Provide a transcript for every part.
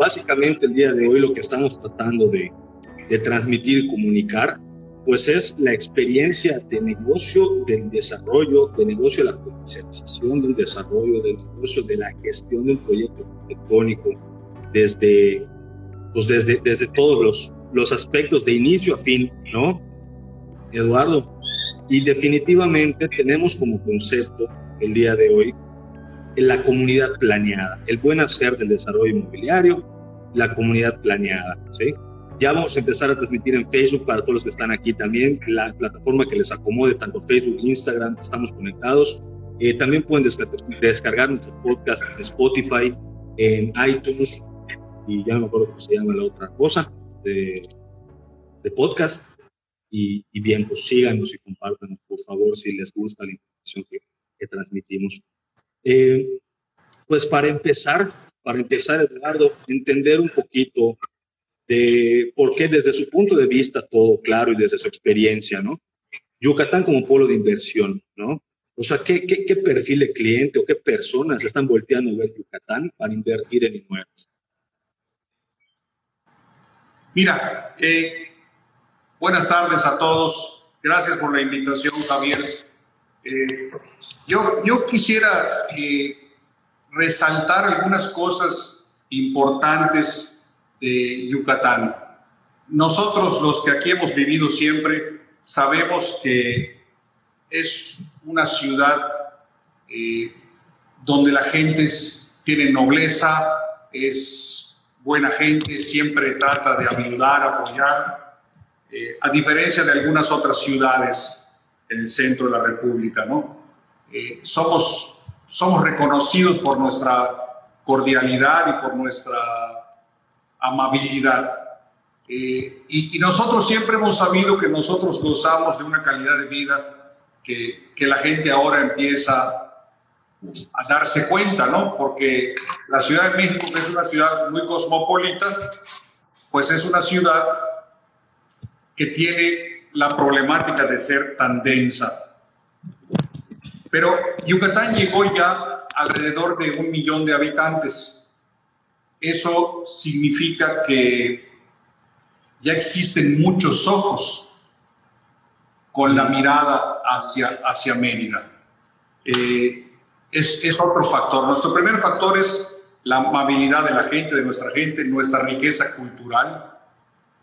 Básicamente el día de hoy lo que estamos tratando de, transmitir y comunicar pues es la experiencia de negocio del desarrollo, de negocio de la comercialización del desarrollo, del negocio de la gestión de un proyecto arquitectónico, desde, pues desde, desde todos los, los aspectos de inicio a fin, ¿no? Eduardo, y definitivamente tenemos como concepto el día de hoy la comunidad planeada, el buen hacer del desarrollo inmobiliario, la comunidad planeada, ¿sí? Ya vamos a empezar a transmitir en Facebook para todos los que están aquí también, la plataforma que les acomode, tanto Facebook, Instagram, estamos conectados. Eh, también pueden descargar nuestro podcast en Spotify, en iTunes, y ya no me acuerdo cómo se llama la otra cosa, de, podcast. Y, bien, pues síganos y compártanos, por favor, si les gusta la información que, que transmitimos. Eh, pues para empezar, para empezar, Eduardo, entender un poquito de por qué desde su punto de vista todo claro y desde su experiencia, ¿no? Yucatán como polo de inversión, ¿no? O sea, ¿qué, perfil de cliente o qué personas están volteando a ver Yucatán para invertir en inmuebles? Mira, eh, buenas tardes a todos. Gracias por la invitación, Javier. Eh, yo, yo quisiera eh, resaltar algunas cosas importantes de Yucatán. Nosotros los que aquí hemos vivido siempre sabemos que es una ciudad eh, donde la gente tiene nobleza, es buena gente, siempre trata de ayudar, apoyar, eh, a diferencia de algunas otras ciudades en el centro de la República, ¿no? Eh, somos, somos reconocidos por nuestra cordialidad y por nuestra amabilidad. Eh, y, nosotros siempre hemos sabido que nosotros gozamos de una calidad de vida que, que la gente ahora empieza a darse cuenta, ¿no? Porque la Ciudad de México, que es una ciudad muy cosmopolita, pues es una ciudad que tiene la problemática de ser tan densa. Pero Yucatán llegó ya alrededor de un millón de habitantes eso significa que ya existen muchos ojos con la mirada hacia, hacia Mérida. Eh, es, es, otro factor. Nuestro primer factor es la amabilidad de la gente, de nuestra gente, nuestra riqueza cultural.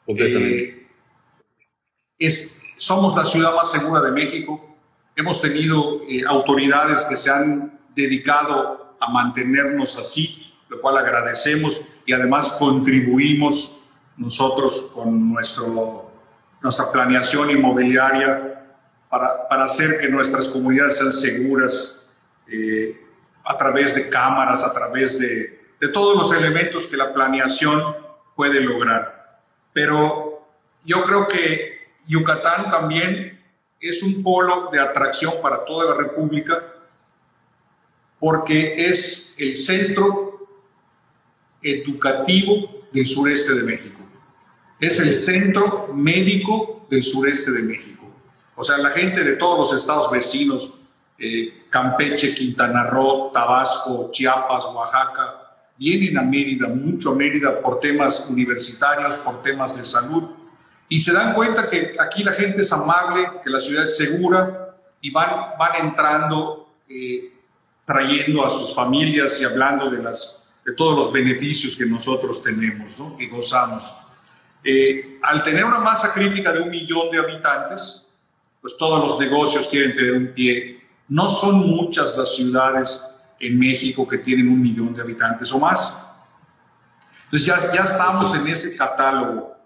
Completamente. Eh, es, somos la ciudad más segura de México. Hemos tenido eh, autoridades que se han dedicado a mantenernos así lo cual agradecemos y además contribuimos nosotros con nuestro, nuestra planeación inmobiliaria para, para hacer que nuestras comunidades sean seguras eh, a través de cámaras, a través de, de todos los elementos que la planeación puede lograr. Pero yo creo que Yucatán también es un polo de atracción para toda la República porque es el centro educativo del sureste de México. Es el centro médico del sureste de México. O sea, la gente de todos los estados vecinos, eh, Campeche, Quintana Roo, Tabasco, Chiapas, Oaxaca, vienen a Mérida, mucho a Mérida por temas universitarios, por temas de salud, y se dan cuenta que aquí la gente es amable, que la ciudad es segura, y van, van entrando, eh, trayendo a sus familias y hablando de, las, de todos los beneficios que nosotros tenemos ¿no? y gozamos. Eh, al tener una masa crítica de un millón de habitantes, pues todos los negocios quieren tener un pie. No son muchas las ciudades en México que tienen un millón de habitantes o más. Entonces ya, ya estamos en ese catálogo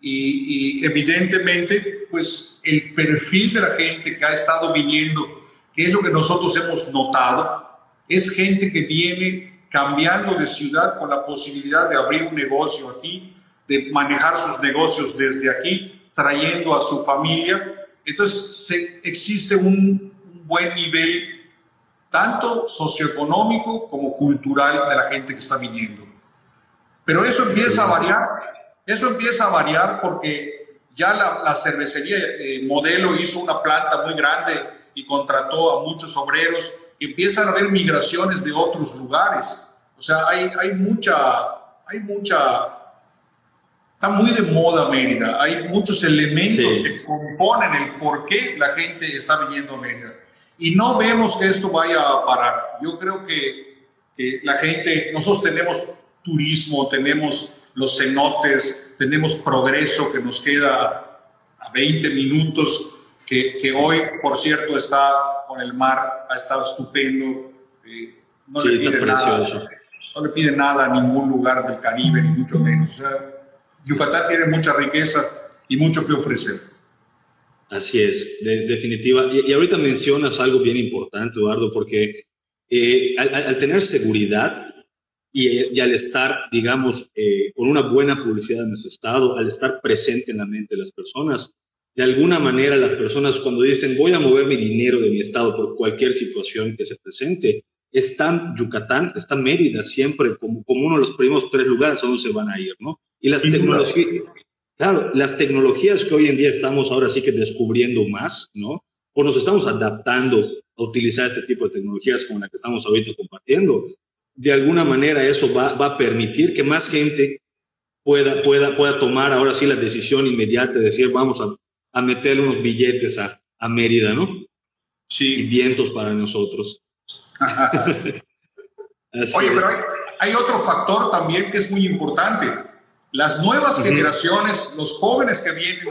y, evidentemente pues el perfil de la gente que ha estado viniendo, que es lo que nosotros hemos notado, es gente que viene cambiando de ciudad con la posibilidad de abrir un negocio aquí, de manejar sus negocios desde aquí, trayendo a su familia. Entonces se, existe un, un buen nivel tanto socioeconómico como cultural de la gente que está viniendo. Pero eso empieza a variar, eso empieza a variar porque ya la, cervecería eh, Modelo hizo una planta muy grande y contrató a muchos obreros, empiezan a haber migraciones de otros lugares. O sea, hay, hay mucha, hay mucha, está muy de moda Mérida, hay muchos elementos que componen el por qué la gente está viniendo a Mérida y no vemos que esto vaya a parar. Yo creo que, que la gente, nosotros tenemos turismo, tenemos los cenotes, tenemos progreso que nos queda a 20 minutos, que, que hoy, por cierto, está con el mar, ha estado estupendo. Eh, no, le pide nada, no le pide nada a ningún lugar del Caribe, ni mucho menos. Yucatán tiene mucha riqueza y mucho que ofrecer. Así es, de, definitiva. Y, ahorita mencionas algo bien importante, Eduardo, porque eh, al, tener seguridad y, al estar, digamos, eh, con una buena publicidad en nuestro estado, al estar presente en la mente de las personas, de alguna manera las personas cuando dicen voy a mover mi dinero de mi estado por cualquier situación que se presente, están Yucatán, está Mérida siempre como, como uno de los primeros tres lugares a donde se van a ir, ¿no? Y las tecnologías, Claro, las tecnologías que hoy en día estamos ahora sí que descubriendo más, ¿no? O nos estamos adaptando a utilizar este tipo de tecnologías como la que estamos ahorita compartiendo. De alguna manera eso va, va a permitir que más gente pueda, pueda, pueda tomar ahora sí la decisión inmediata de decir vamos a, a meterle unos billetes a, a Mérida, ¿no? Sí. Y vientos para nosotros. Oye, pero hay, hay otro factor también que es muy importante las nuevas generaciones, los jóvenes que vienen,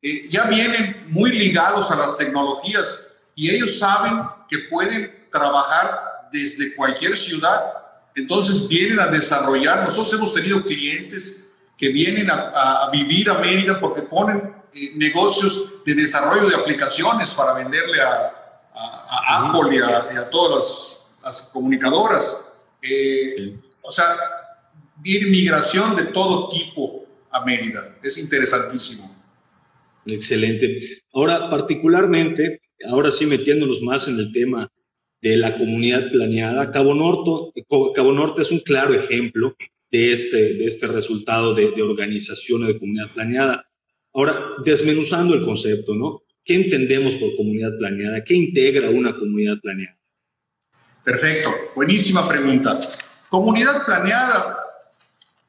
eh, ya vienen muy ligados a las tecnologías y ellos saben que pueden trabajar desde cualquier ciudad. Entonces vienen a desarrollar. Nosotros hemos tenido clientes que vienen a, vivir a Mérida porque ponen eh, negocios de desarrollo de aplicaciones para venderle a, Apple y a, todas las, comunicadoras. Eh, o sea, viene migración de todo tipo a Mérida. Es interesantísimo. Excelente. Ahora, particularmente, ahora sí metiéndonos más en el tema de la comunidad planeada, Cabo Norte, Cabo Norte es un claro ejemplo de este, de este resultado de, de organización o de comunidad planeada. Ahora, desmenuzando el concepto, ¿no? ¿Qué entendemos por comunidad planeada? ¿Qué integra una comunidad planeada? Perfecto, buenísima pregunta. Comunidad planeada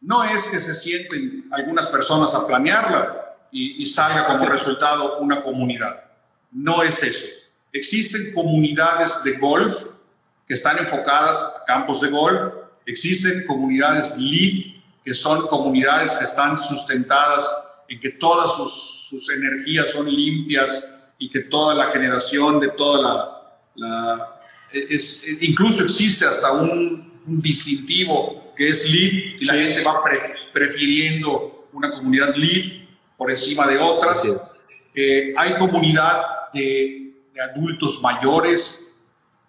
no es que se sienten algunas personas a planearla y, salga como resultado una comunidad. No es eso. Existen comunidades de golf que están enfocadas a campos de golf. Existen comunidades LEED, que son comunidades que están sustentadas en que todas sus, energías son limpias y que toda la generación de toda la... es, incluso existe hasta un, un distintivo que es lead y la gente va prefiriendo una comunidad lead por encima de otras. Eh, hay comunidad de, de adultos mayores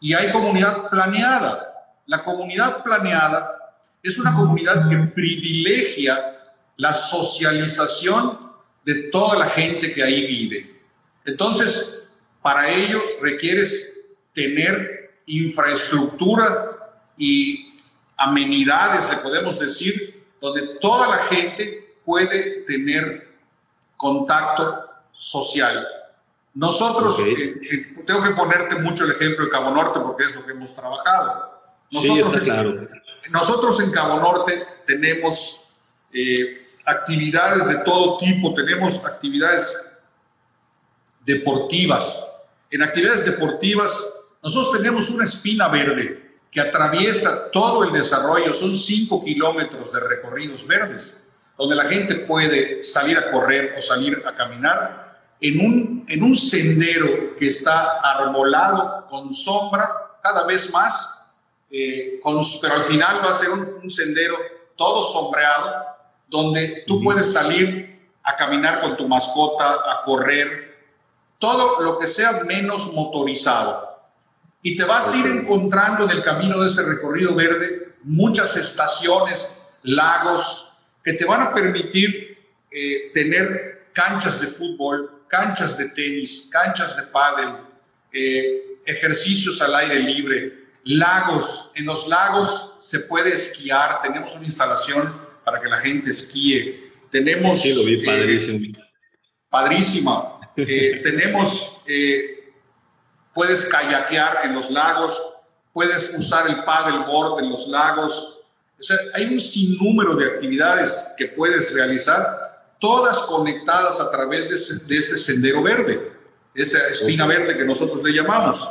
y hay comunidad planeada. La comunidad planeada es una comunidad que privilegia la socialización de toda la gente que ahí vive. Entonces, para ello requieres tener infraestructura y amenidades, le podemos decir, donde toda la gente puede tener contacto social. Nosotros, eh, eh, tengo que ponerte mucho el ejemplo de Cabo Norte porque es lo que hemos trabajado. Nosotros, sí, está claro. nosotros en Cabo Norte tenemos eh, actividades de todo tipo, tenemos actividades deportivas, en actividades deportivas, nosotros tenemos una espina verde que atraviesa todo el desarrollo, son 5 kilómetros de recorridos verdes, donde la gente puede salir a correr o salir a caminar en un, en un sendero que está arbolado con sombra cada vez más, eh, con, pero al final va a ser un, un sendero todo sombreado, donde tú puedes salir a caminar con tu mascota, a correr, todo lo que sea menos motorizado. Y te vas a ir encontrando en el camino de ese recorrido verde muchas estaciones, lagos, que te van a permitir eh, tener canchas de fútbol, canchas de tenis, canchas de pádel, eh, ejercicios al aire libre, lagos. En los lagos se puede esquiar, tenemos una instalación para que la gente esquíe. Tenemos... Sí, lo vi eh, padrísimo. padrísima. tenemos puedes kayakear en los lagos, puedes usar el paddleboard en los lagos. O sea, hay un sinnúmero de actividades que puedes realizar, todas conectadas a través de, este sendero verde, esa espina verde que nosotros le llamamos.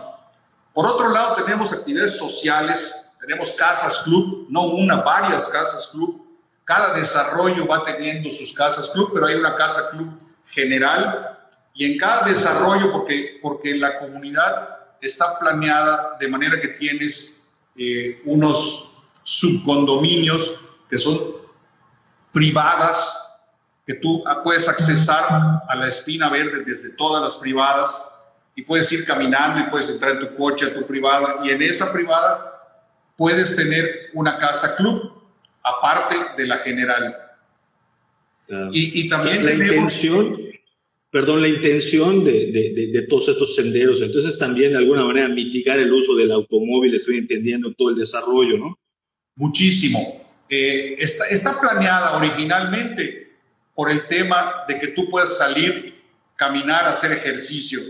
Por otro lado, tenemos actividades sociales, tenemos casas club, no una, varias casas club. Cada desarrollo va teniendo sus casas club, pero hay una casa club general y en cada desarrollo, porque, porque la comunidad está planeada de manera que tienes eh, unos subcondominios que son privadas, que tú puedes accesar a la espina verde desde todas las privadas y puedes ir caminando y puedes entrar en tu coche a tu privada y en esa privada puedes tener una casa club aparte de la general. y, también la intención perdón, la intención de, todos estos senderos. Entonces también de alguna manera mitigar el uso del automóvil, estoy entendiendo todo el desarrollo, ¿no? Muchísimo. Eh, está, está planeada originalmente por el tema de que tú puedas salir, caminar, hacer ejercicio,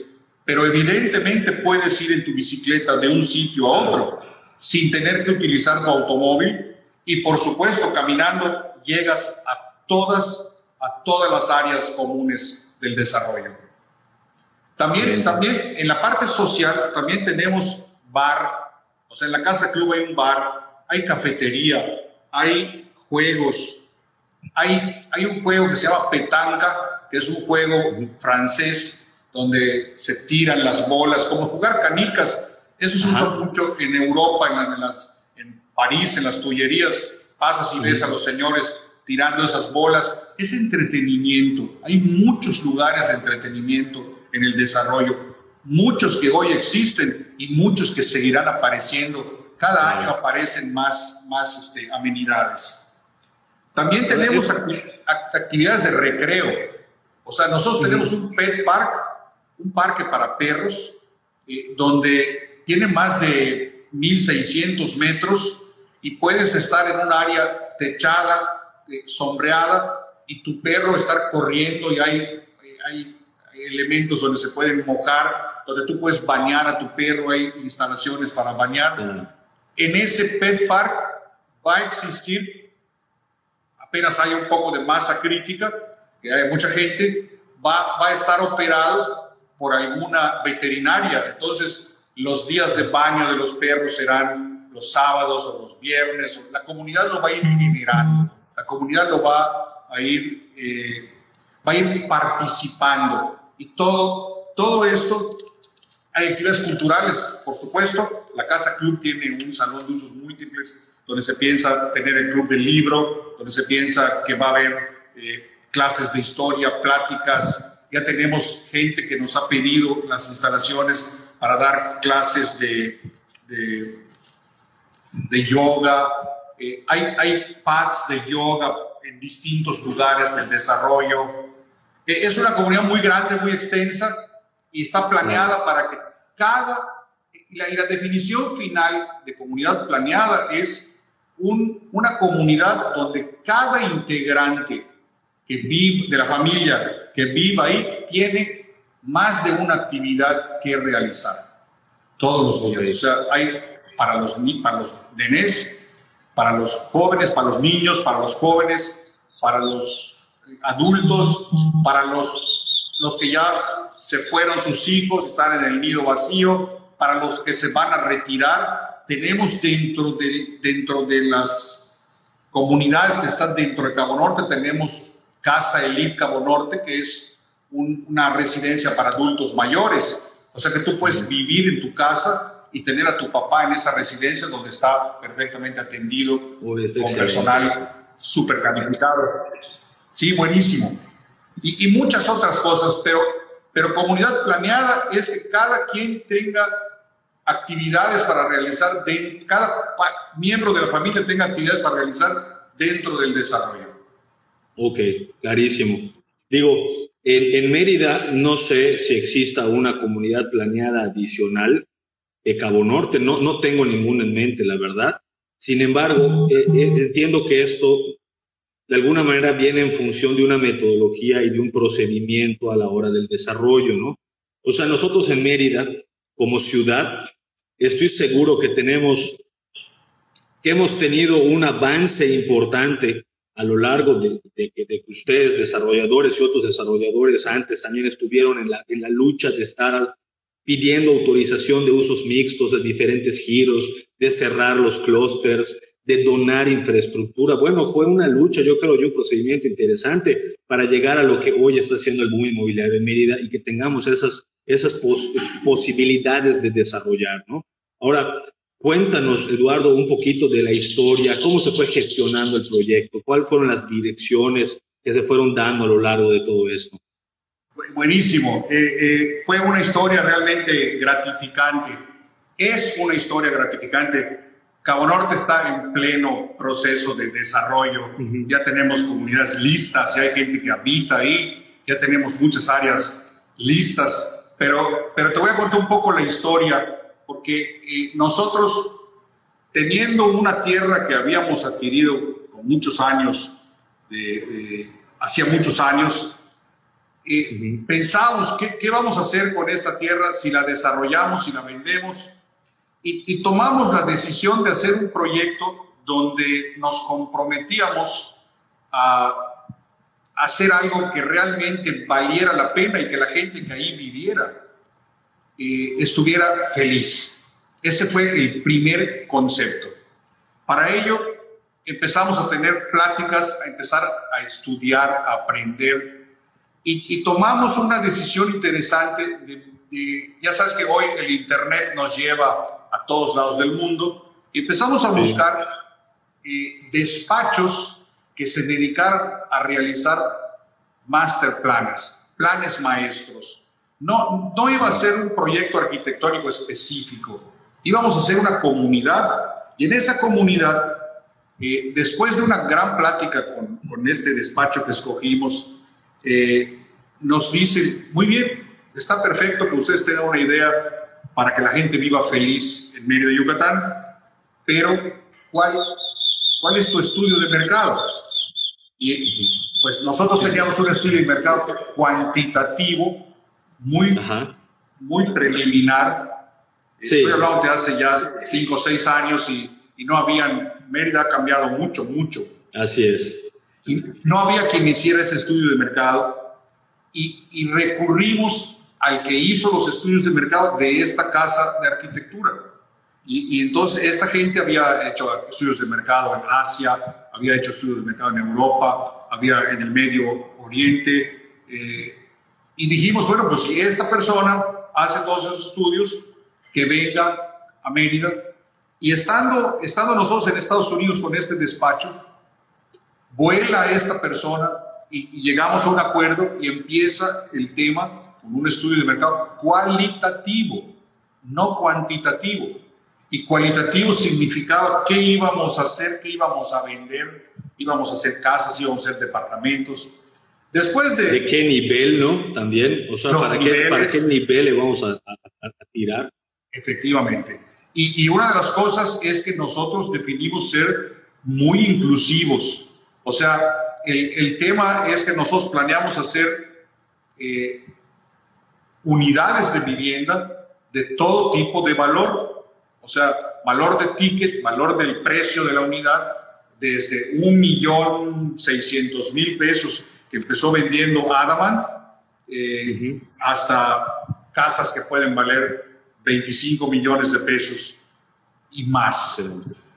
pero evidentemente puedes ir en tu bicicleta de un sitio a otro sin tener que utilizar tu automóvil. Y por supuesto caminando llegas a todas, a todas las áreas comunes del desarrollo. También, también en la parte social, también tenemos bar, o sea, en la Casa Club hay un bar, hay cafetería, hay juegos, hay, hay un juego que se llama petanca, que es un juego francés donde se tiran las bolas, como jugar canicas. Eso se usa mucho en Europa, en, las, en París, en las tullerías. Pasas y ves a los señores tirando esas bolas. Es entretenimiento. Hay muchos lugares de entretenimiento en el desarrollo, muchos que hoy existen y muchos que seguirán apareciendo. Cada año aparecen más, más este, amenidades. También tenemos actividades de recreo. O sea, nosotros tenemos un pet park, un parque para perros, eh, donde tiene más de 1.600 metros y puedes estar en un área techada eh, sombreada y tu perro estar corriendo y hay, hay, elementos donde se pueden mojar, donde tú puedes bañar a tu perro, hay instalaciones para bañar. En ese pet park va a existir, apenas hay un poco de masa crítica, que hay mucha gente, va, va a estar operado por alguna veterinaria. Entonces, los días de baño de los perros serán los sábados o los viernes. La comunidad lo va a ir generando la comunidad lo va a ir, eh, va a ir participando. Y todo, todo esto, hay actividades culturales, por supuesto. La Casa Club tiene un salón de usos múltiples donde se piensa tener el club del libro, donde se piensa que va a haber eh, clases de historia, pláticas. Ya tenemos gente que nos ha pedido las instalaciones para dar clases de, de, de yoga, eh, hay, hay pads de yoga en distintos lugares del desarrollo. Eh, es una comunidad muy grande, muy extensa y está planeada para que cada... Y la, la, definición final de comunidad planeada es un, una comunidad donde cada integrante que vive, de la familia que viva ahí tiene más de una actividad que realizar todos los días. O sea, hay para los, para los nenés para los jóvenes, para los niños, para los jóvenes, para los adultos, para los, los que ya se fueron sus hijos, están en el nido vacío, para los que se van a retirar. Tenemos dentro de, dentro de las comunidades que están dentro de Cabo Norte, tenemos Casa Elite Cabo Norte, que es una residencia para adultos mayores. O sea que tú puedes vivir en tu casa y tener a tu papá en esa residencia donde está perfectamente atendido con personal súper calificado. Sí, buenísimo. Y, y, muchas otras cosas, pero, pero comunidad planeada es que cada quien tenga actividades para realizar, de, cada miembro de la familia tenga actividades para realizar dentro del desarrollo. Ok, clarísimo. Digo, en, Mérida no sé si exista una comunidad planeada adicional de Cabo Norte, no, no tengo ninguna en mente, la verdad. Sin embargo, eh, eh, entiendo que esto de alguna manera viene en función de una metodología y de un procedimiento a la hora del desarrollo, ¿no? O sea, nosotros en Mérida, como ciudad, estoy seguro que tenemos, que hemos tenido un avance importante a lo largo de, que ustedes, desarrolladores y otros desarrolladores antes también estuvieron en la, en la lucha de estar pidiendo autorización de usos mixtos de diferentes giros, de cerrar los clústeres, de donar infraestructura. Bueno, fue una lucha, yo creo, y un procedimiento interesante para llegar a lo que hoy está haciendo el boom inmobiliario de Mérida y que tengamos esas, esas posibilidades de desarrollar, ¿no? Ahora, Cuéntanos, Eduardo, un poquito de la historia, cómo se fue gestionando el proyecto, cuáles fueron las direcciones que se fueron dando a lo largo de todo esto. Buenísimo, eh, eh, fue una historia realmente gratificante, es una historia gratificante. Cabo Norte está en pleno proceso de desarrollo, ya tenemos comunidades listas, ya hay gente que habita ahí, ya tenemos muchas áreas listas, pero, pero te voy a contar un poco la historia porque eh, nosotros, teniendo una tierra que habíamos adquirido con muchos años, hacía muchos años, eh, pensamos, ¿qué, vamos a hacer con esta tierra si la desarrollamos, si la vendemos? Y, tomamos la decisión de hacer un proyecto donde nos comprometíamos a hacer algo que realmente valiera la pena y que la gente que ahí viviera estuviera feliz. Ese fue el primer concepto. Para ello empezamos a tener pláticas, a empezar a estudiar, a aprender y, tomamos una decisión interesante. De, ya sabes que hoy el Internet nos lleva a todos lados del mundo y empezamos a buscar eh, despachos que se dedicaran a realizar master planners, planes maestros, no, no iba a ser un proyecto arquitectónico específico, íbamos a ser una comunidad y en esa comunidad, eh, después de una gran plática con, con este despacho que escogimos, eh, nos dicen, muy bien, está perfecto que ustedes tengan una idea para que la gente viva feliz en medio de Yucatán, pero ¿cuál, cuál es tu estudio de mercado? Y pues nosotros teníamos un estudio de mercado cuantitativo muy, muy preliminar. Estoy hablando de hace ya cinco o seis años y, y, no habían, Mérida ha cambiado mucho, mucho. Así es. Y no había quien hiciera ese estudio de mercado y, y recurrimos al que hizo los estudios de mercado de esta casa de arquitectura. Y, y, entonces esta gente había hecho estudios de mercado en Asia, había hecho estudios de mercado en Europa, había en el Medio Oriente, eh, y dijimos, bueno, pues si esta persona hace todos esos estudios, que venga a Mérida. Y estando, estando nosotros en Estados Unidos con este despacho, vuela esta persona y, llegamos a un acuerdo y empieza el tema con un estudio de mercado cualitativo, no cuantitativo. Y cualitativo significaba qué íbamos a hacer, qué íbamos a vender, íbamos a hacer casas, íbamos a hacer departamentos, Después de... ¿De qué nivel, no? También, o sea, ¿para qué, ¿para qué nivel le vamos a, tirar? Efectivamente. Y, y, una de las cosas es que nosotros definimos ser muy inclusivos. O sea, el, el tema es que nosotros planeamos hacer eh, unidades de vivienda de todo tipo de valor. O sea, valor de ticket, valor del precio de la unidad, desde un millón seiscientos mil pesos que empezó vendiendo Adamant eh, hasta casas que pueden valer 25 millones de pesos y más.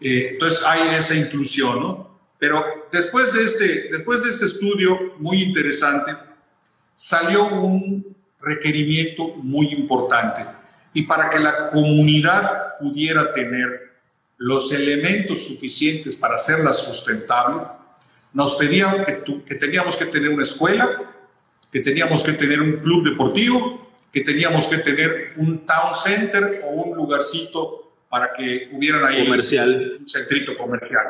Eh, entonces hay esa inclusión, ¿no? Pero después de, este, después de este estudio muy interesante, salió un requerimiento muy importante. Y para que la comunidad pudiera tener los elementos suficientes para hacerla sustentable, nos pedían que, que teníamos que tener una escuela, que teníamos que tener un club deportivo, que teníamos que tener un town center o un lugarcito para que hubieran ahí comercial. un centrito comercial.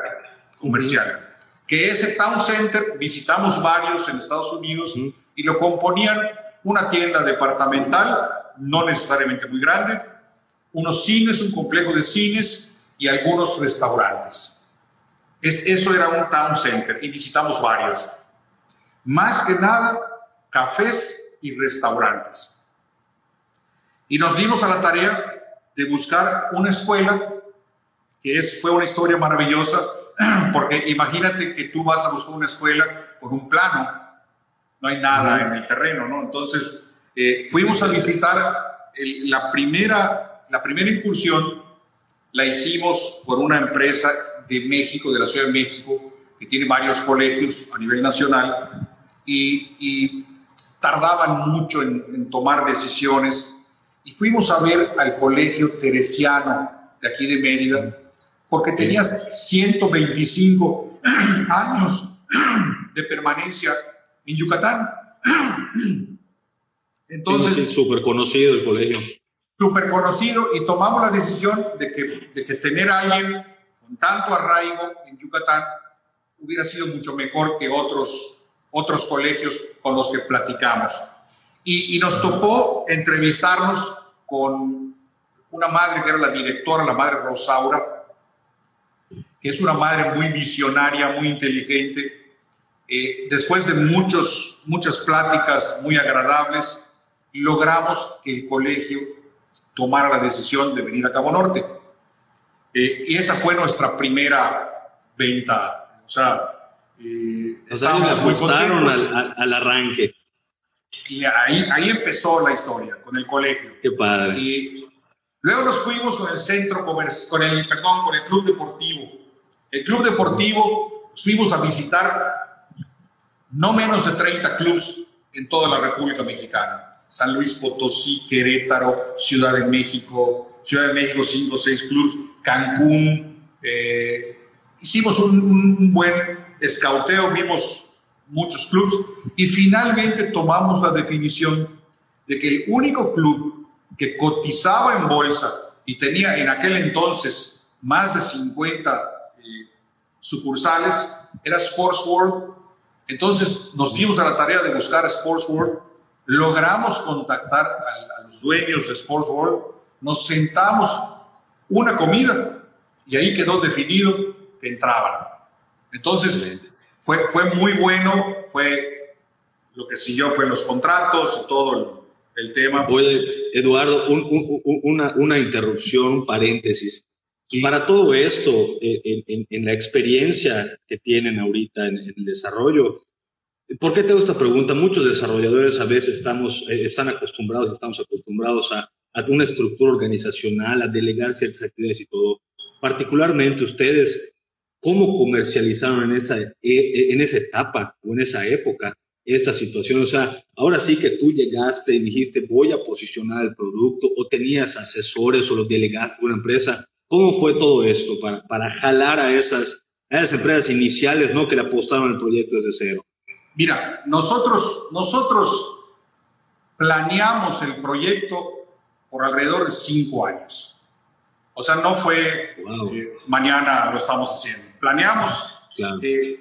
comercial. Que ese town center visitamos varios en Estados Unidos y lo componían una tienda departamental, no necesariamente muy grande, unos cines, un complejo de cines y algunos restaurantes. Es, eso era un town center y visitamos varios. Más que nada, cafés y restaurantes. Y nos dimos a la tarea de buscar una escuela, que es, fue una historia maravillosa, porque imagínate que tú vas a buscar una escuela con un plano, no hay nada en el terreno, ¿no? Entonces, eh, fuimos a visitar la, primera, la primera incursión, la hicimos por una empresa de México, de la Ciudad de México, que tiene varios colegios a nivel nacional, y, tardaban mucho en, en tomar decisiones y fuimos a ver al colegio teresiano de aquí de Mérida, porque tenías 125 años de permanencia en Yucatán. Entonces, súper conocido el colegio. Súper conocido y tomamos la decisión de que, de que tener a alguien con tanto arraigo en Yucatán hubiera sido mucho mejor que otros, otros colegios con los que platicamos. Y, nos tocó entrevistarnos con una madre que era la directora, la madre Rosaura, que es una madre muy visionaria, muy inteligente. Eh, después de muchos, muchas pláticas muy agradables, logramos que el colegio tomara la decisión de venir a Cabo Norte. Eh, y esa fue nuestra primera venta. O sea, eh, estábamos muy al, al, arranque. Y ahí, ahí empezó la historia, con el colegio. Qué padre. Y luego nos fuimos con el centro comercial, con el, perdón, con el club deportivo. El club deportivo fuimos a visitar no menos de 30 clubes en toda la República Mexicana. San Luis Potosí, Querétaro, Ciudad de México, Ciudad de México 5 o 6 clubes, Cancún. Eh, hicimos un, buen escauteo, vimos muchos clubes, y finalmente tomamos la definición de que el único club que cotizaba en bolsa y tenía en aquel entonces más de 50 eh, sucursales era Sports World. Entonces nos dimos a la tarea de buscar Sports World, logramos contactar a, a los dueños de Sports World, nos sentamos una comida y ahí quedó definido que entraban. Entonces, fue, fue muy bueno, fue lo que siguió fue los contratos y todo el, tema. Oye, Eduardo, una, una, interrupción, un paréntesis. Para todo esto, en, en, la experiencia que tienen ahorita en, el desarrollo, ¿por qué tengo esta pregunta? Muchos desarrolladores a veces estamos, eh, están acostumbrados, estamos acostumbrados a, a una estructura organizacional, a delegar ciertas actividades y todo. Particularmente ustedes, cómo comercializaron en esa, e, e, en esa etapa o en esa época esta situación. O sea, ahora sí que tú llegaste y dijiste, voy a posicionar el producto o tenías asesores o lo delegaste a una empresa. ¿Cómo fue todo esto para, para jalar a esas, a esas empresas iniciales ¿no? que le apostaron al proyecto desde cero? Mira, nosotros, nosotros planeamos el proyecto por alrededor de cinco años. O sea, no fue eh, mañana lo estamos haciendo planeamos. Eh,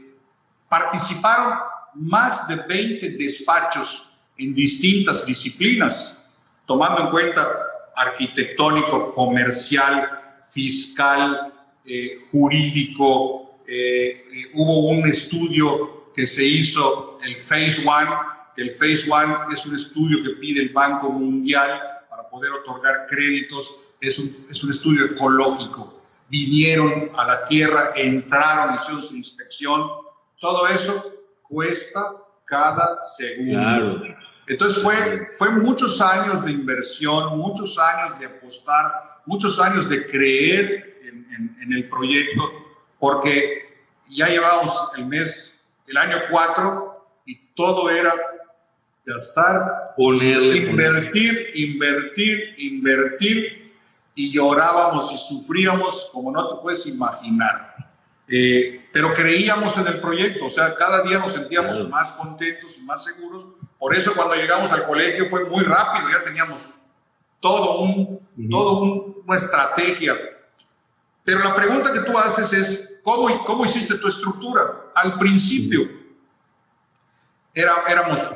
participaron más de 20 despachos en distintas disciplinas, tomando en cuenta arquitectónico, comercial, fiscal, eh, jurídico. Hubo un estudio que se hizo, el Phase One, el Phase One es un estudio que pide el Banco Mundial para poder otorgar créditos, es un, es un estudio ecológico vinieron a la tierra, entraron, hicieron su inspección. Todo eso cuesta cada segundo. Entonces fue, fue muchos años de inversión, muchos años de apostar, muchos años de creer en, en, el proyecto, porque ya llevamos el mes, el año 4 y todo era gastar, ponerle, invertir, invertir, invertir y llorábamos y sufríamos como no te puedes imaginar. Eh, pero creíamos en el proyecto, o sea, cada día nos sentíamos más contentos y más seguros. Por eso cuando llegamos al colegio fue muy rápido, ya teníamos todo un, todo una estrategia. Pero la pregunta que tú haces es, ¿cómo, cómo hiciste tu estructura? Al principio era, éramos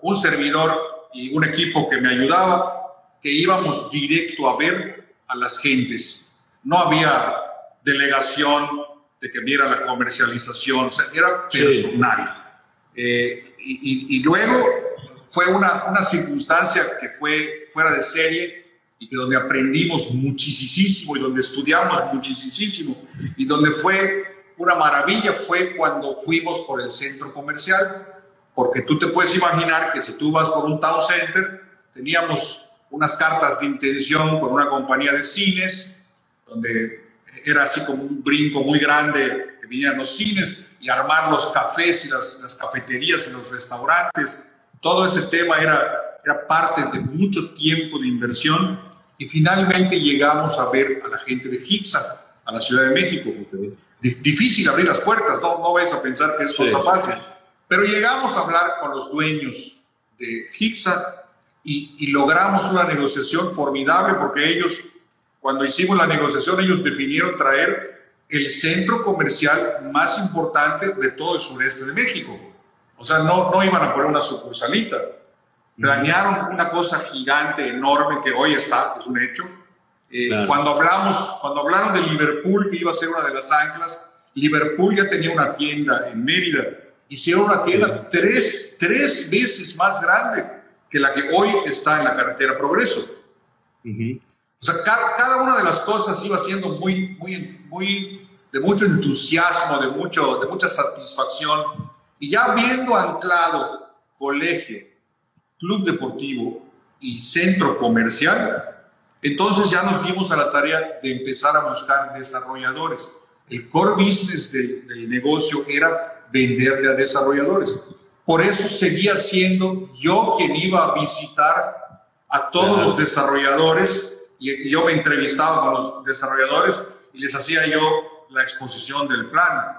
un servidor y un equipo que me ayudaba, que íbamos directo a ver a las gentes. No había delegación de que viera la comercialización, o sea, era personal. Eh, y, y, luego fue una, una circunstancia que fue fuera de serie y que donde aprendimos muchísimo y donde estudiamos muchísimo y donde fue una maravilla fue cuando fuimos por el centro comercial porque tú te puedes imaginar que si tú vas por un town center, teníamos unas cartas de intención con una compañía de cines, donde era así como un brinco muy grande que vinieran los cines y armar los cafés y las, las cafeterías y los restaurantes. Todo ese tema era, era parte de mucho tiempo de inversión y finalmente llegamos a ver a la gente de Hixa, a la Ciudad de México. Difícil abrir las puertas, no, no vais a pensar que es cosa fácil pero llegamos a hablar con los dueños de Hixa y, logramos una negociación formidable porque ellos, cuando hicimos la negociación, ellos definieron traer el centro comercial más importante de todo el sureste de México. O sea, no, no iban a poner una sucursalita. Planearon una cosa gigante, enorme, que hoy está, es un hecho. Eh, cuando, hablamos, cuando hablaron de Liverpool, que iba a ser una de las anclas, Liverpool ya tenía una tienda en Mérida hicieron una tienda tres, tres veces más grande que la que hoy está en la carretera Progreso. O sea, cada, cada, una de las cosas iba siendo muy, muy, muy de mucho entusiasmo, de, mucho, de mucha satisfacción. Y ya viendo anclado colegio, club deportivo y centro comercial, entonces ya nos dimos a la tarea de empezar a buscar desarrolladores. El core business del, del negocio era venderle a desarrolladores. Por eso seguía siendo yo quien iba a visitar a todos los desarrolladores y, yo me entrevistaba con los desarrolladores y les hacía yo la exposición del plan.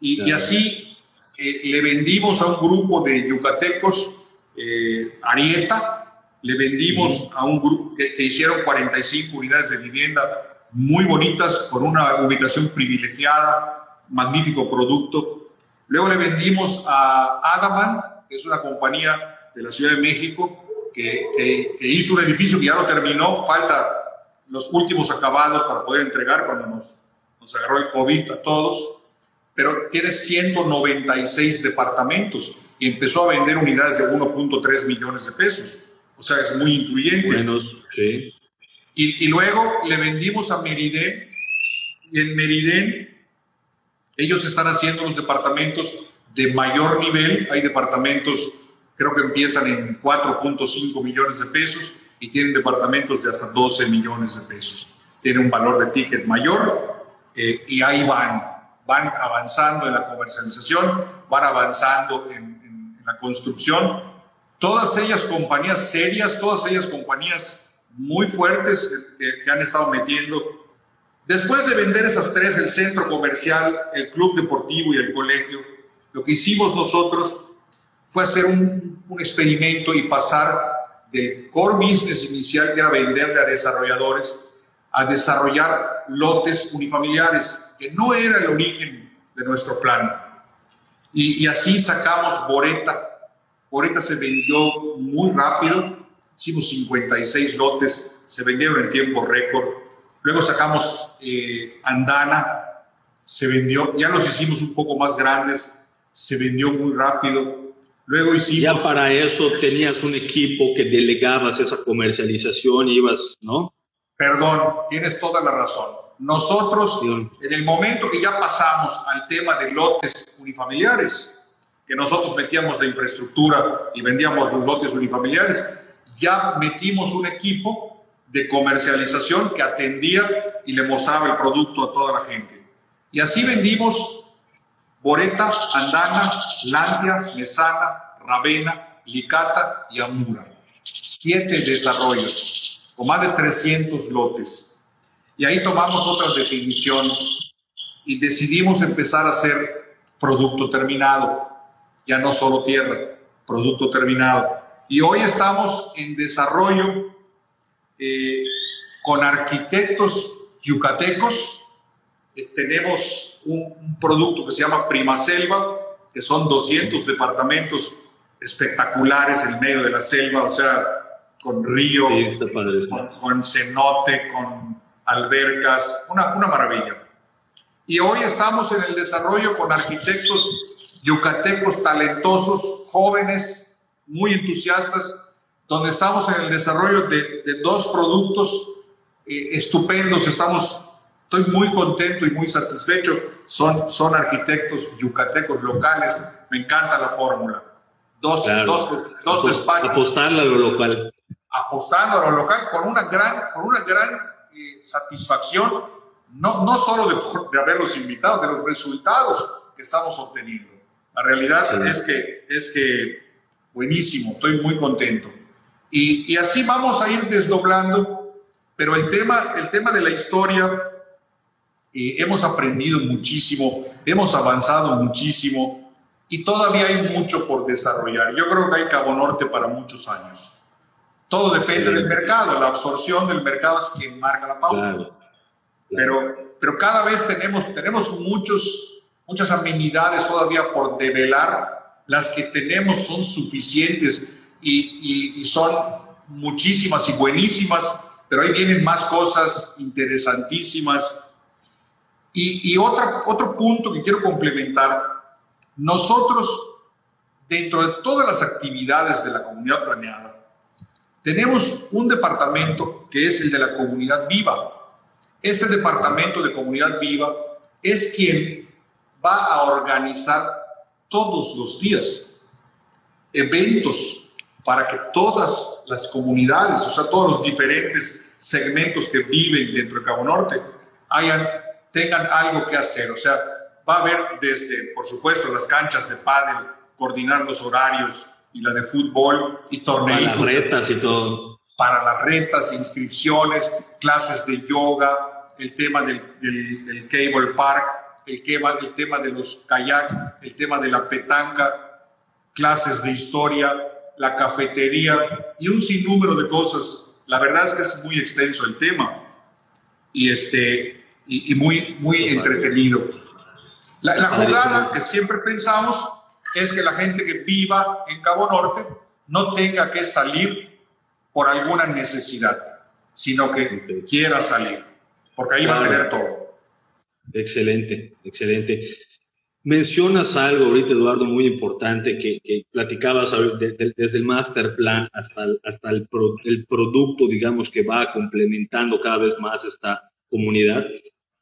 Y, así eh, le vendimos a un grupo de yucatecos, eh, Arieta, le vendimos a un grupo que, que hicieron 45 unidades de vivienda muy bonitas, con una ubicación privilegiada, magnífico producto. Luego le vendimos a Adamant, que es una compañía de la Ciudad de México, que, que, hizo un edificio que ya lo terminó, falta los últimos acabados para poder entregar cuando nos, nos agarró el COVID a todos, pero tiene 196 departamentos y empezó a vender unidades de 1.3 millones de pesos. O sea, es muy influyente. Menos, sí. Y, y luego le vendimos a Meriden y en Meriden ellos están haciendo los departamentos de mayor nivel. Hay departamentos, creo que empiezan en 4.5 millones de pesos y tienen departamentos de hasta 12 millones de pesos. Tienen un valor de ticket mayor eh, y ahí van, van avanzando en la comercialización, van avanzando en, la construcción. Todas ellas compañías serias, todas ellas compañías muy fuertes que han estado metiendo Después de vender esas tres, el centro comercial, el club deportivo y el colegio, lo que hicimos nosotros fue hacer un, experimento y pasar del core business inicial, que era venderle a desarrolladores, a desarrollar lotes unifamiliares, que no era el origen de nuestro plan. Y, y así sacamos Boreta. Boreta se vendió muy rápido, hicimos 56 lotes, se vendieron en tiempo récord Luego sacamos eh, Andana, se vendió, ya los hicimos un poco más grandes, se vendió muy rápido. Luego hicimos... Ya para eso tenías un equipo que delegabas esa comercialización, ibas, ¿no? Perdón, tienes toda la razón. Nosotros, en el momento que ya pasamos al tema de lotes unifamiliares, que nosotros metíamos de infraestructura y vendíamos los lotes unifamiliares, ya metimos un equipo de comercialización que atendía y le mostraba el producto a toda la gente. Y así vendimos Boreta, Andana, Landia, Mesana, Ravena, Licata y Amura. Siete desarrollos, con más de 300 lotes. Y ahí tomamos otra definición y decidimos empezar a hacer producto terminado, ya no solo tierra, producto terminado. Y hoy estamos en desarrollo eh, con arquitectos yucatecos. Eh, tenemos un, un, producto que se llama Prima Selva, que son 200 departamentos espectaculares en medio de la selva, o sea, con río, con, cenote, con albercas, una, una maravilla. Y hoy estamos en el desarrollo con arquitectos yucatecos talentosos, jóvenes, muy entusiastas, donde estamos en el desarrollo de, de dos productos eh, estupendos. Estamos, estoy muy contento y muy satisfecho. Son, son arquitectos yucatecos locales. Me encanta la fórmula dos, dos, dos despachos. Apostarle a lo local. Apostando a lo local con una gran, con una gran satisfacción, no, no solo de, de, haberlos invitado, de los resultados que estamos obteniendo. La realidad es, que, es que buenísimo, estoy muy contento. Y, y, así vamos a ir desdoblando, pero el tema, el tema de la historia, eh, hemos aprendido muchísimo, hemos avanzado muchísimo y todavía hay mucho por desarrollar. Yo creo que hay Cabo Norte para muchos años. Todo depende del mercado, la absorción del mercado es quien marca la pauta. Pero, pero cada vez tenemos, tenemos muchos, muchas amenidades todavía por develar. Las que tenemos son suficientes y, y, son muchísimas y buenísimas, pero ahí vienen más cosas interesantísimas. Y, y otra, otro punto que quiero complementar nosotros, dentro de todas las actividades de la comunidad planeada, tenemos un departamento que es el de la comunidad viva. Este departamento de comunidad viva es quien va a organizar todos los días eventos para que todas las comunidades, o sea, todos los diferentes segmentos que viven dentro de Cabo Norte, hayan, tengan algo que hacer. O sea, va a haber desde, por supuesto, las canchas de pádel, coordinar los horarios y la de fútbol y torneos. Para las retas y todo. Para las retas, inscripciones, clases de yoga, el tema del, del, cable park, el tema, el tema de los kayaks, el tema de la petanca, clases de historia, la cafetería y un sinnúmero de cosas. La verdad es que es muy extenso el tema y, este, y, y muy, muy entretenido. La, jugada que siempre pensamos es que la gente que viva en Cabo Norte no tenga que salir por alguna necesidad, sino que quiera salir, porque ahí va a tener todo. Excelente, excelente. Mencionas algo ahorita, Eduardo, muy importante que, platicabas desde el master plan hasta, el, hasta el, el producto, digamos, que va complementando cada vez más esta comunidad.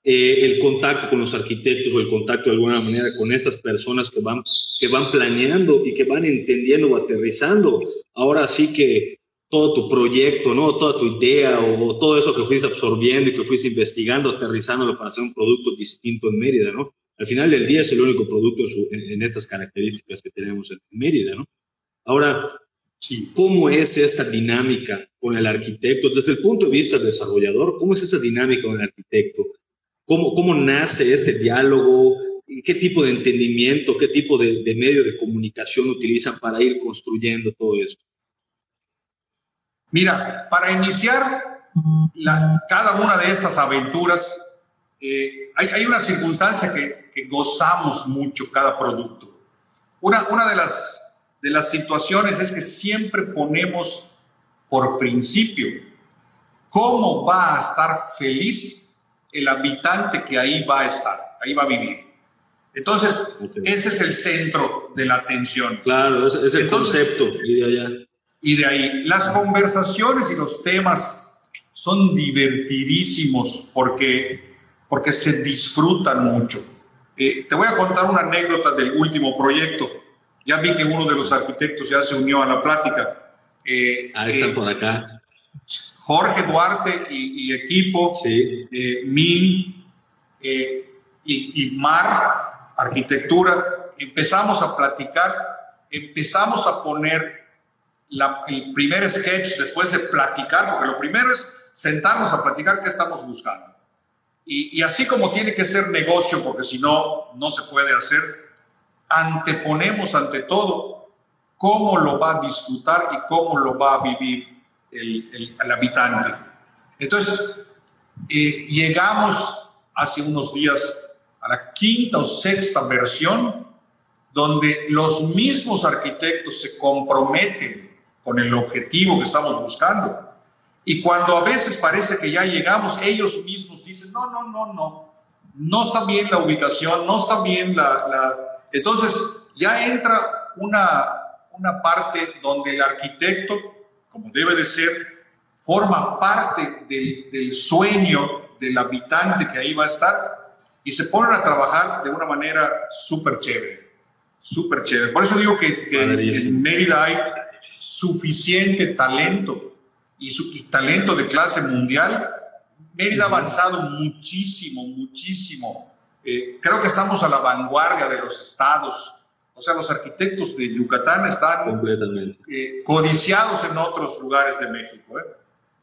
Eh, el contacto con los arquitectos o el contacto de alguna manera con estas personas que van, que van planeando y que van entendiendo o aterrizando. Ahora sí que todo tu proyecto, ¿no? Toda tu idea o, todo eso que fuiste absorbiendo y que fuiste investigando, aterrizándolo para hacer un producto distinto en Mérida, ¿no? Al final del día es el único producto en, estas características que tenemos en Mérida, ¿no? Ahora, ¿cómo es esta dinámica con el arquitecto? Desde el punto de vista del desarrollador, ¿cómo es esa dinámica con el arquitecto? ¿Cómo, cómo nace este diálogo? ¿Qué tipo de entendimiento, qué tipo de, de medio de comunicación utilizan para ir construyendo todo esto? Mira, para iniciar cada una de estas aventuras, eh, hay, hay, una circunstancia que, que, gozamos mucho cada producto. Una, una de, las, de las situaciones es que siempre ponemos por principio cómo va a estar feliz el habitante que ahí va a estar, ahí va a vivir. Entonces, ese es el centro de la atención. Claro, es, es el concepto. Y de allá. Y de ahí, las conversaciones y los temas son divertidísimos porque, porque se disfrutan mucho. Eh, te voy a contar una anécdota del último proyecto. Ya vi que uno de los arquitectos ya se unió a la plática. Eh, Ahí están por acá. Jorge Duarte y, equipo, sí. eh, Min eh, y, Mar, arquitectura, empezamos a platicar, empezamos a poner el primer sketch después de platicar, porque lo primero es sentarnos a platicar qué estamos buscando. Y, y así como tiene que ser negocio, porque si no, no se puede hacer, anteponemos ante todo cómo lo va a disfrutar y cómo lo va a vivir el, habitante. Entonces, eh, llegamos hace unos días la quinta o sexta versión donde los mismos arquitectos se comprometen con el objetivo que estamos buscando. Y cuando a veces parece que ya llegamos, ellos mismos dicen, no, no, no, no, no está bien la ubicación, no está bien la... la... Entonces ya entra una, una parte donde el arquitecto como debe de ser, forma parte del, sueño del habitante que ahí va a estar y se ponen a trabajar de una manera súper chévere, súper chévere. Por eso digo que, en Mérida hay suficiente talento y, su, talento de clase mundial. Mérida ha avanzado muchísimo, muchísimo. Eh, creo que estamos a la vanguardia de los estados o sea, los arquitectos de Yucatán están eh, codiciados en otros lugares de México. ¿eh?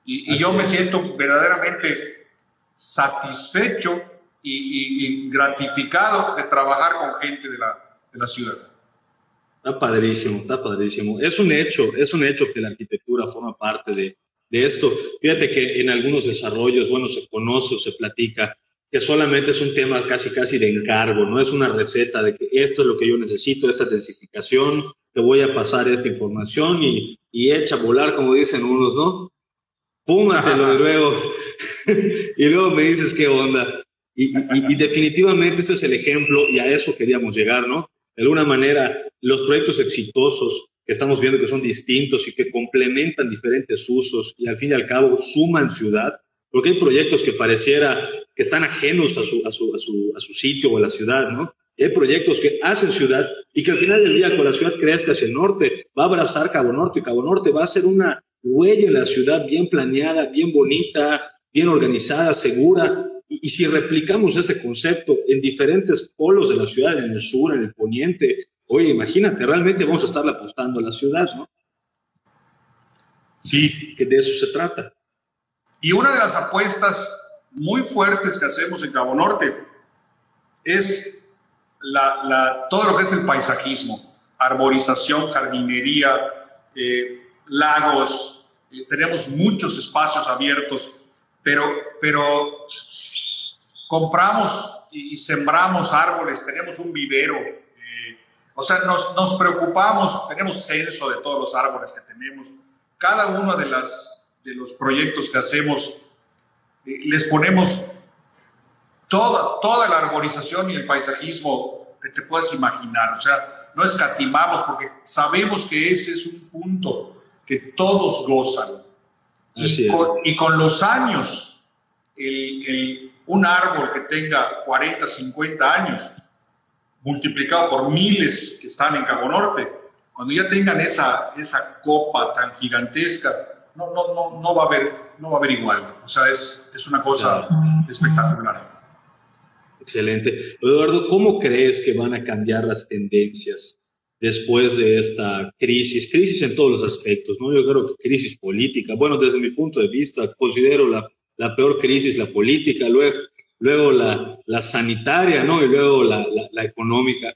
Y, yo me siento verdaderamente satisfecho y, gratificado de trabajar con gente de la, de la ciudad. Está padrísimo, está padrísimo. Es un hecho, es un hecho que la arquitectura forma parte de, de esto. Fíjate que en algunos desarrollos, bueno, se conoce o se platica que solamente es un tema casi casi de encargo, no es una receta de que esto es lo que yo necesito, esta densificación, te voy a pasar esta información y, y echa a volar, como dicen unos, ¿no? Púmatelo y luego, y luego me dices qué onda. Y, definitivamente ese es el ejemplo y a eso queríamos llegar, ¿no? De alguna manera, los proyectos exitosos que estamos viendo que son distintos y que complementan diferentes usos y al fin y al cabo suman ciudad, porque hay proyectos que pareciera que están ajenos a su, a su, a su, a su sitio o a la ciudad, ¿no? Hay proyectos que hacen ciudad y que al final del día, con la ciudad crezca hacia el norte, va a abrazar Cabo Norte y Cabo Norte va a ser una huella en la ciudad bien planeada, bien bonita, bien organizada, segura. Y, y, si replicamos este concepto en diferentes polos de la ciudad, en el sur, en el poniente, oye, imagínate, realmente vamos a estar apostando a la ciudad, ¿no? Sí. Que de eso se trata. Y una de las apuestas muy fuertes que hacemos en Cabo Norte es la, todo lo que es el paisajismo, arborización, jardinería, eh, lagos, eh, tenemos muchos espacios abiertos, pero, pero compramos y, sembramos árboles, tenemos un vivero, eh, o sea, nos, nos preocupamos, tenemos censo de todos los árboles que tenemos, cada uno de las de los proyectos que hacemos, eh, les ponemos toda, toda la arborización y el paisajismo que te puedas imaginar. O sea, no escatimamos porque sabemos que ese es un punto que todos gozan. Y con, y con, los años, el, un árbol que tenga 40, 50 años, multiplicado por miles que están en Cabo Norte, cuando ya tengan esa, esa copa tan gigantesca, no, no, no, no, va a haber, no va a haber igual. O sea, es, es una cosa espectacular. Excelente. Eduardo, ¿cómo crees que van a cambiar las tendencias después de esta crisis? Crisis en todos los aspectos, ¿no? Yo creo que crisis política. Bueno, desde mi punto de vista, considero la, la peor crisis la política, luego, luego la, la sanitaria, ¿no? Y luego la, la, la económica.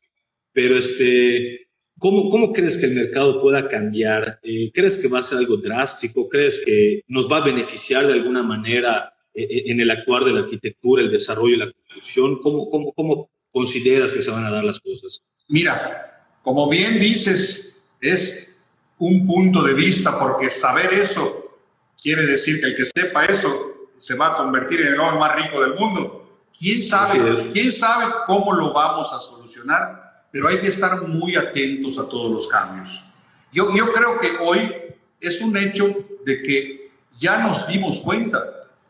Pero este, ¿Cómo, ¿Cómo, crees que el mercado pueda cambiar? Eh, ¿Crees que va a ser algo drástico? ¿Crees que nos va a beneficiar de alguna manera eh, eh, en el actuar de la arquitectura, el desarrollo y la construcción? ¿Cómo, cómo, cómo consideras que se van a dar las cosas? Mira, como bien dices, es un punto de vista porque saber eso quiere decir que el que sepa eso se va a convertir en el hombre más rico del mundo. ¿Quién sabe, ¿Quién sabe cómo lo vamos a solucionar? pero hay que estar muy atentos a todos los cambios. Yo, yo creo que hoy es un hecho de que ya nos dimos cuenta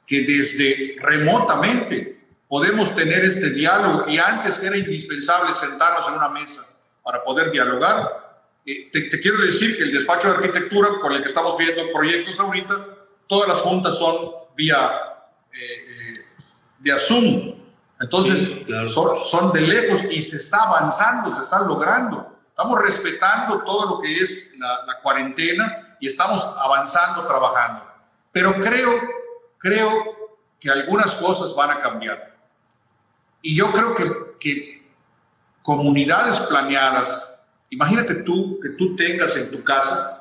que desde remotamente podemos tener este diálogo y antes era indispensable sentarnos en una mesa para poder dialogar. eh, te, quiero decir que el despacho de arquitectura con el que estamos viendo proyectos ahorita, todas las juntas son vía, eh, eh, vía Zoom. Entonces, son, son de lejos y se está avanzando, se está logrando. Estamos respetando todo lo que es la, la cuarentena y estamos avanzando, trabajando. Pero creo, creo que algunas cosas van a cambiar. Y yo creo que, que comunidades planeadas, imagínate tú que tú tengas en tu casa,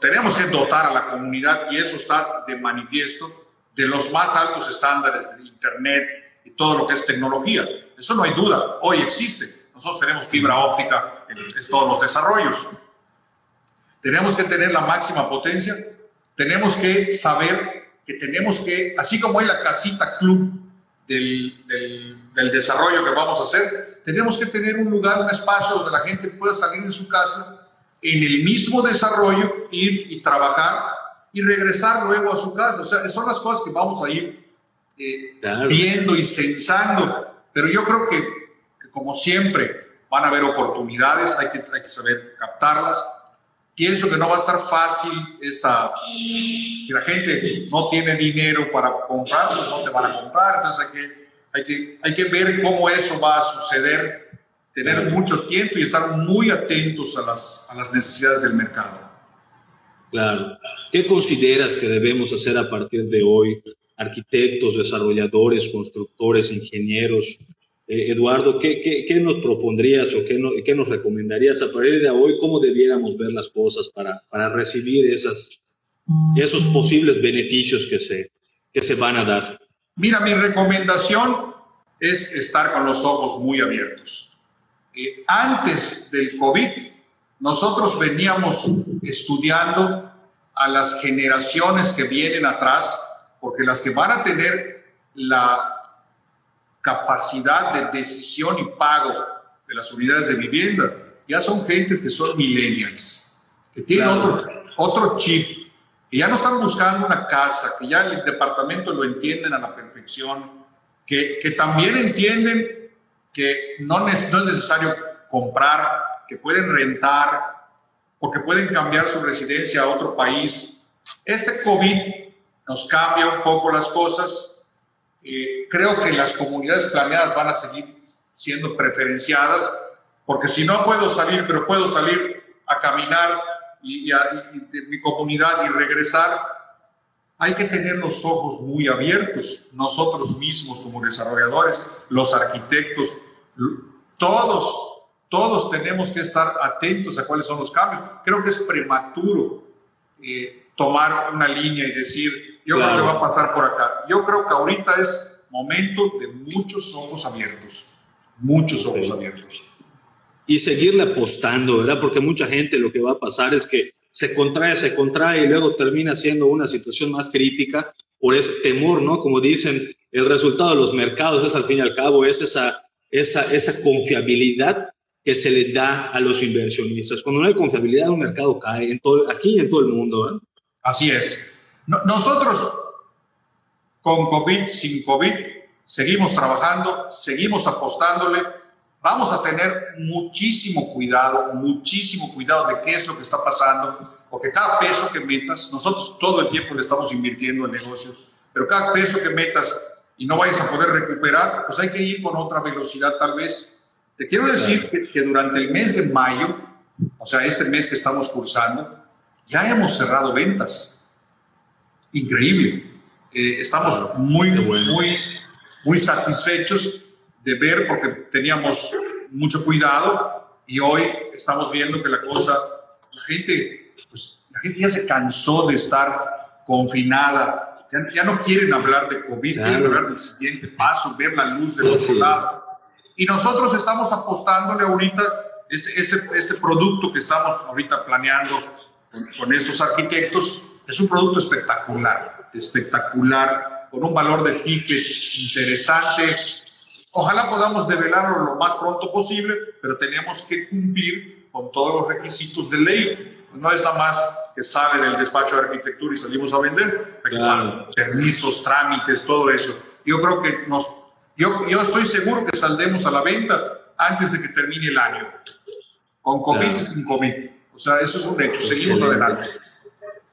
tenemos que dotar a la comunidad, y eso está de manifiesto, de los más altos estándares de Internet y todo lo que es tecnología. Eso no hay duda, hoy existe. Nosotros tenemos fibra óptica en, en todos los desarrollos. Tenemos que tener la máxima potencia, tenemos que saber que tenemos que, así como hay la casita club del, del, desarrollo que vamos a hacer, tenemos que tener un lugar, un espacio donde la gente pueda salir de su casa en el mismo desarrollo, ir y trabajar y regresar luego a su casa. O sea, son las cosas que vamos a ir eh, viendo y sensando. Pero yo creo que, que, como siempre, van a haber oportunidades, hay que, hay que saber captarlas Pienso que no va a estar fácil esta, si la gente no tiene dinero para comprar, pues no te van a comprar, entonces hay que, hay que, hay que ver cómo eso va a suceder, tener mucho tiempo y estar muy atentos a las, a las necesidades del mercado. Claro. ¿Qué consideras que debemos hacer a partir de hoy? Arquitectos, desarrolladores, constructores, ingenieros, eh, Eduardo, ¿qué, nos propondrías o qué, nos recomendarías a partir de hoy? ¿Cómo debiéramos ver las cosas para, para recibir esas, esos posibles beneficios que se, que se van a dar? Mira, mi recomendación es estar con los ojos muy abiertos. Eh, antes del COVID, nosotros veníamos estudiando a las generaciones que vienen atrás, porque las que van a tener la capacidad de decisión y pago de las unidades de vivienda. Ya son gentes que son millennials, que tienen otro, otro chip, que ya no están buscando una casa, que ya el departamento lo entienden a la perfección, que, que también entienden que no, no es necesario comprar, que pueden rentar, porque pueden cambiar su residencia a otro país. Este COVID nos cambia un poco las cosas, eh, creo que las comunidades planeadas van a seguir siendo preferenciadas, porque si no puedo salir, pero puedo salir a caminar y, a, de mi comunidad y regresar, hay que tener los ojos muy abiertos, nosotros mismos como desarrolladores, los arquitectos, todos, todos tenemos que estar atentos a cuáles son los cambios. Creo que es prematuro eh, tomar una línea y decir, yo creo que va a pasar por acá. Yo creo que ahorita es momento de muchos ojos abiertos, muchos ojos abiertos. Y seguirle apostando, ¿verdad? Porque mucha gente lo que va a pasar es que se contrae, se contrae y luego termina siendo una situación más crítica por ese temor, ¿no? Como dicen, el resultado de los mercados es al fin y al cabo es esa, esa, esa confiabilidad que se le da a los inversionistas. Cuando no hay confiabilidad, un mercado cae en todo, aquí y en todo el mundo. ¿verdad? Así es nosotros, con COVID, sin COVID, seguimos trabajando, seguimos apostándole. Vamos a tener muchísimo cuidado, muchísimo cuidado de qué es lo que está pasando, porque cada peso que metas, nosotros todo el tiempo le estamos invirtiendo en negocios, pero cada peso que metas y no vayas a poder recuperar, pues hay que ir con otra velocidad tal vez. Te quiero decir que, que durante el mes de mayo, o sea, este mes que estamos cursando, ya hemos cerrado ventas. Increíble. Eh, estamos muy, muy, muy satisfechos de ver porque teníamos mucho cuidado y hoy estamos viendo que la cosa, la gente, pues, la gente ya se cansó de estar confinada, ya, no quieren hablar de COVID, quieren hablar del siguiente paso, ver la luz del otro lado. Y nosotros estamos apostándole ahorita este, ese, este producto que estamos ahorita planeando con, con estos arquitectos, es un producto espectacular, espectacular, con un valor de ticket interesante. Ojalá podamos develarlo lo más pronto posible, pero tenemos que cumplir con todos los requisitos de ley. No es nada más que sale del despacho de arquitectura y salimos a vender. permisos, trámites, todo eso. Yo creo que nos, yo, yo estoy seguro que saldremos a la venta antes de que termine el año. con COVID y sin COVID. O sea, eso es un hecho. Seguimos adelante.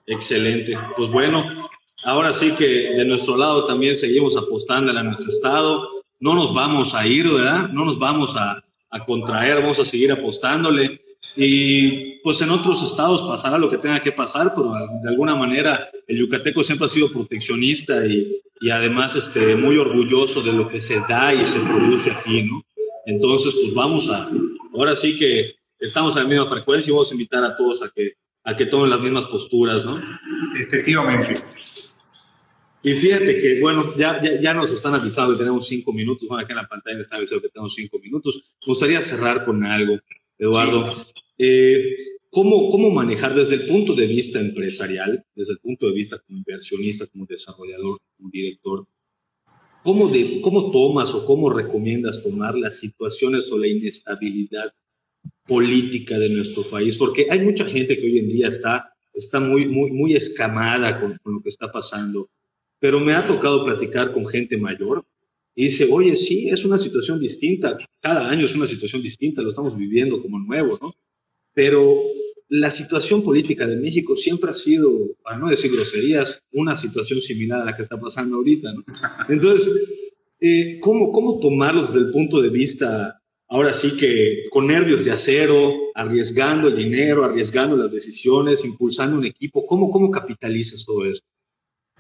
Excelente. Pues bueno, ahora sí que de nuestro lado también seguimos apostando a nuestro estado. No nos vamos a ir, ¿verdad? No nos vamos a, a contraer, vamos a seguir apostándole. Y pues en otros estados pasará lo que tenga que pasar, pero de alguna manera el yucateco siempre ha sido proteccionista y, y además este, muy orgulloso de lo que se da y se produce aquí, ¿no? Entonces, pues vamos a, ahora sí que estamos en la misma frecuencia y vamos a invitar a todos a que, a que tomen las mismas posturas, ¿no? Efectivamente. Y fíjate que, bueno, ya, ya, ya nos están avisando que tenemos cinco minutos. Bueno, acá en la pantalla me está avisando que tenemos cinco minutos. Me gustaría cerrar con algo, Eduardo. Eh, ¿cómo, ¿Cómo manejar desde el punto de vista empresarial, desde el punto de vista como inversionista, como desarrollador, como director, ¿Cómo, de, ¿Cómo tomas o cómo recomiendas tomar las situaciones o la inestabilidad política de nuestro país? Porque hay mucha gente que hoy en día está, está muy, muy, muy escamada con, con lo que está pasando, pero me ha tocado platicar con gente mayor y dice, oye, sí, es una situación distinta, cada año es una situación distinta, lo estamos viviendo como nuevo, ¿no? Pero la situación política de México siempre ha sido, para no decir groserías, una situación similar a la que está pasando ahorita. ¿no? Entonces, eh, ¿cómo, ¿cómo tomarlo desde el punto de vista, ahora sí que con nervios de acero, arriesgando el dinero, arriesgando las decisiones, impulsando un equipo? ¿Cómo, cómo capitalizas todo esto?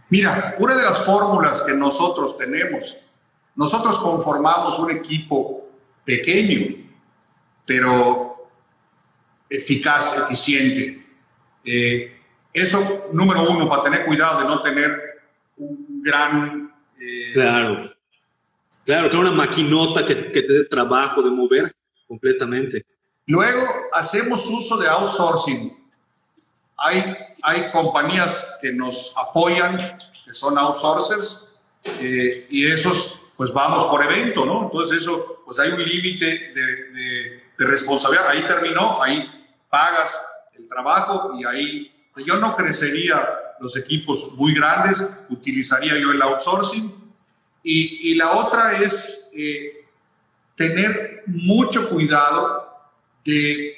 Mira, una de las fórmulas que nosotros tenemos, nosotros conformamos un equipo pequeño, pero eficaz, eficiente. Eh, eso, número uno, para tener cuidado de no tener un gran... Eh, claro, claro, que una maquinota que, que te dé trabajo de mover completamente. Luego, hacemos uso de outsourcing. Hay, hay compañías que nos apoyan, que son outsourcers, eh, y esos, pues vamos por evento, ¿no? Entonces eso, pues hay un límite de, de, de responsabilidad. Ahí terminó, ahí pagas el trabajo y ahí yo no crecería los equipos muy grandes, utilizaría yo el outsourcing. Y, y la otra es eh, tener mucho cuidado de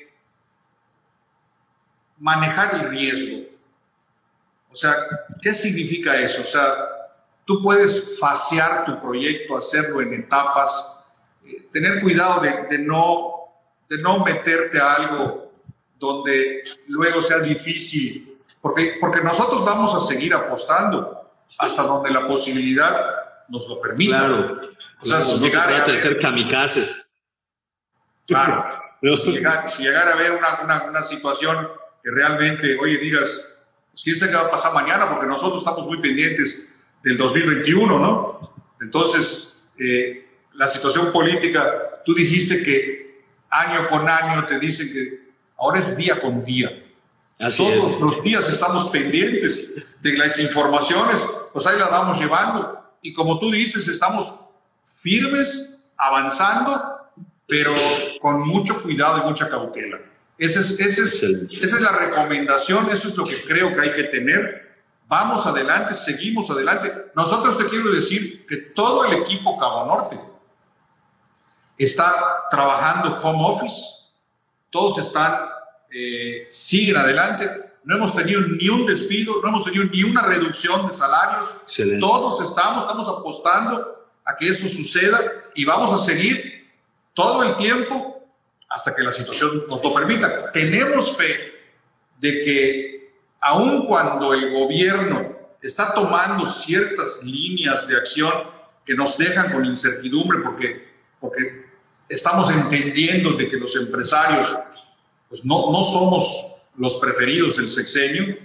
manejar el riesgo. O sea, ¿qué significa eso? O sea, tú puedes fasear tu proyecto, hacerlo en etapas, eh, tener cuidado de, de, no, de no meterte a algo donde luego sea difícil, porque, porque nosotros vamos a seguir apostando hasta donde la posibilidad nos lo permita. Claro, o sea, si no se trata de ser kamikazes. Claro, si, llegar, si a una, una, una, situación que realmente, oye, digas, pues, quién sabe qué va a pasar mañana, porque nosotros estamos muy pendientes del 2021, ¿no? Entonces, eh, la situación política, tú dijiste que año con año te dicen que ahora es día con día. Todos los días estamos pendientes de las informaciones, pues ahí las vamos llevando. Y como tú dices, estamos firmes, avanzando, pero con mucho cuidado y mucha cautela. Ese es, ese es, esa es la recomendación, eso es lo que creo que hay que tener. Vamos adelante, seguimos adelante. Nosotros te quiero decir que todo el equipo Cabo Norte está trabajando home office, todos están, eh, siguen adelante. No hemos tenido ni un despido, no hemos tenido ni una reducción de salarios. Todos estamos, estamos apostando a que eso suceda y vamos a seguir todo el tiempo hasta que la situación nos lo permita. Tenemos fe de que aun cuando el gobierno está tomando ciertas líneas de acción que nos dejan con incertidumbre porque, porque estamos entendiendo de que los empresarios pues no, no somos los preferidos del sexenio,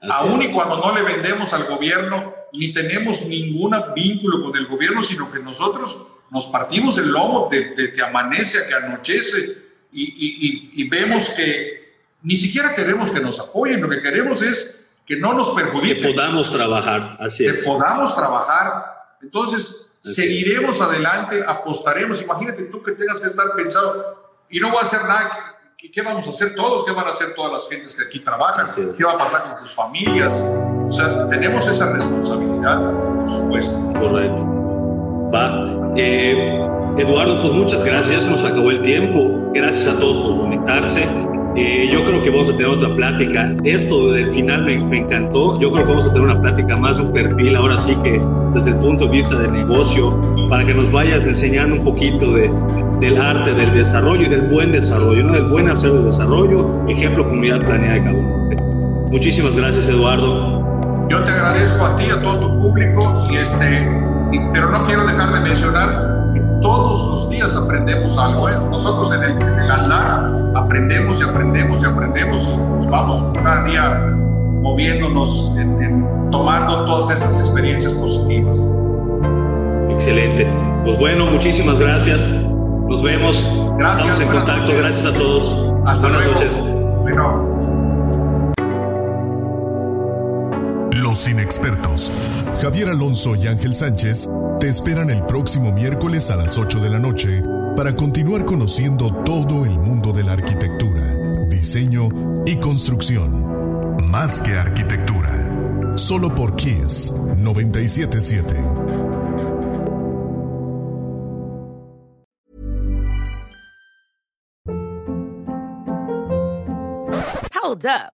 aún y cuando no le vendemos al gobierno ni tenemos ningún vínculo con el gobierno, sino que nosotros nos partimos el lomo de, que amanece a que anochece y, y, y, vemos que ni siquiera queremos que nos apoyen, lo que queremos es que no nos perjudiquen. Que podamos trabajar, así es. Que podamos trabajar. Entonces, seguiremos adelante, apostaremos. Imagínate tú que tengas que estar pensado y no voy a hacer nada. ¿Qué, vamos a hacer todos? ¿Qué van a hacer todas las gentes que aquí trabajan? ¿Qué va a pasar con sus familias? O sea, tenemos esa responsabilidad, por supuesto. Correcto. Va. Eh, Eduardo, pues muchas gracias, nos acabó el tiempo. Gracias a todos por conectarse. Eh, yo creo que vamos a tener otra plática. Esto del final me, me, encantó. Yo creo que vamos a tener una plática más de un perfil, ahora sí que desde el punto de vista del negocio, para que nos vayas enseñando un poquito de, del arte, del desarrollo y del buen desarrollo, ¿no? del buen hacer el desarrollo, ejemplo, comunidad planeada de cada uno. Muchísimas gracias, Eduardo. Yo te agradezco a ti, a todo tu público, y este, pero no quiero dejar de mencionar todos los días aprendemos algo. ¿eh? Nosotros en el, en el andar aprendemos y aprendemos y aprendemos y nos vamos cada día moviéndonos, en, tomando todas estas experiencias positivas. Excelente. Pues bueno, muchísimas gracias. Nos vemos. Gracias. Estamos en contacto. Gracias a todos. Hasta buenas luego. noches. Bueno. Los inexpertos, Javier Alonso y Ángel Sánchez, te esperan el próximo miércoles a las 8 de la noche para continuar conociendo todo el mundo de la arquitectura, diseño y construcción. Más que arquitectura. Solo por Kiss 977. Hold up.